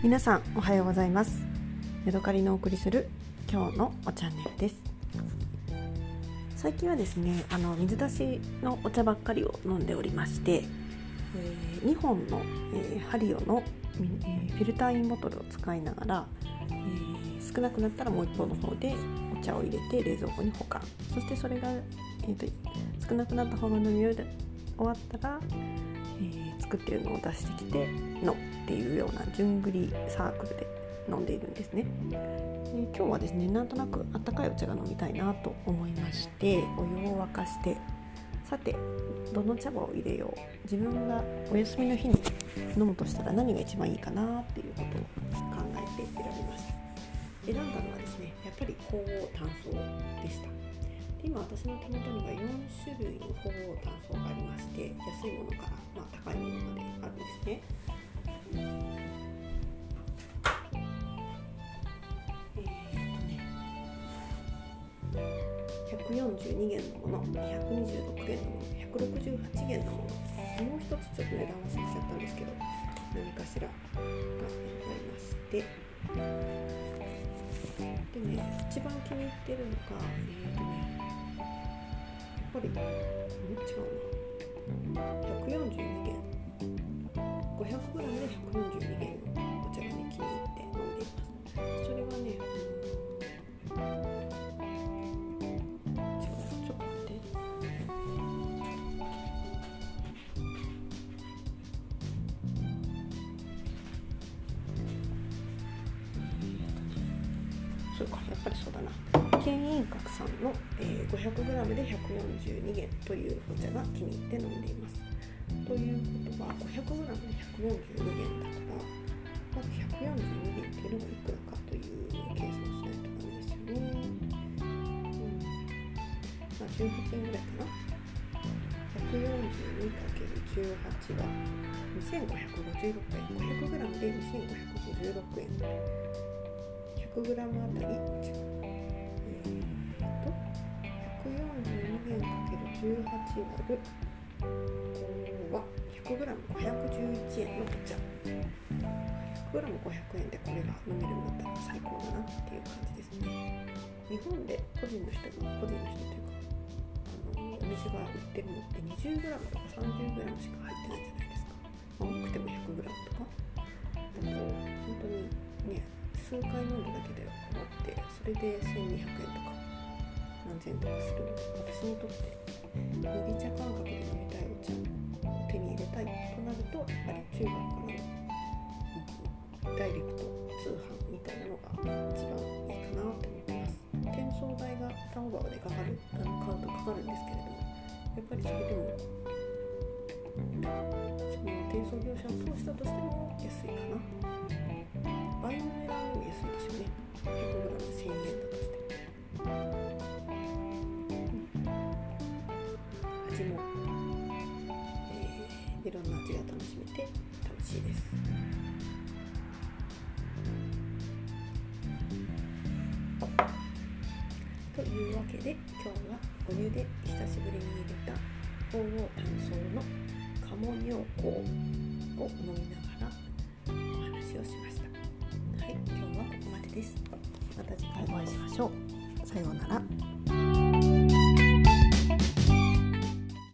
皆さんおはようございます。ヤドカリのお送りする今日のおチャンネルです。最近はですねあの水出しのお茶ばっかりを飲んでおりまして、えー、2本の、えー、ハリオの、えー、フィルターインボトルを使いながら、えー、少なくなったらもう一方の方でお茶を入れて冷蔵庫に保管。そしてそれが、えーと、少なくなった方の飲み終わったら、えー、作ってるのを出してきてのっていうような順繰りサークルで飲んでいるんですね。で今日はですねなんとなくあったかいお茶が飲みたいなと思いましてお湯を沸かしてさてどの茶葉を入れよう。自分がお休みの日に飲むとしたら何が一番いいかなっていうことを考えて選びました。選んだのはですねやっぱり鳳凰炭素でした。で今私の手元には4種類の鳳凰炭素がありまして安いものから、142元のもの226元のもの168元のもの。もう一つちょっと値段忘れちゃったんですけど何かしらがありまして。でね一番気に入ってるのがえっ、ー、とねぱり違うなそうかやっぱりそうだな県員閣さんの、え、500g で142元というお茶が気に入って飲んでいます。ということは 500g で142元だからまず142元っていうのがいくらかという計算しないとダメですよね。うんまあ、18円ぐらいかな。142×18 は2556円 500g で2556円 100g あたり違う18割るは 100g511 円のお茶 100g500 円でこれが飲めるんだったら最高だなっていう感じですね日本で個人の人が個人の人というかあのお店が売ってるのって 20g とか 30g しか入ってないじゃないですか、ま、多くても 100g とかだと本当にね数回飲んだだけで終わってそれで1200円とか何千円とかするので私にとって麦茶感覚で飲みたいお茶を手に入れたいとなるとやっぱり中国からのダイレクト通販みたいなのが一番いいかなと思ってます転送代がタオバオでかかるあの買うとかかるんです。けれどもやっぱりそれでもその転送業者を通したとしても安いかな。倍の値段安いですよね 100g1000 円だとして味も、えー、いろんな味が楽しめて楽しいです。というわけで今日はお湯で久しぶりに入れた鳳凰炭素の鴨尿香を飲みながらお話をしました。はい、今日はここまでです。また次回お会いしましょう。さようなら。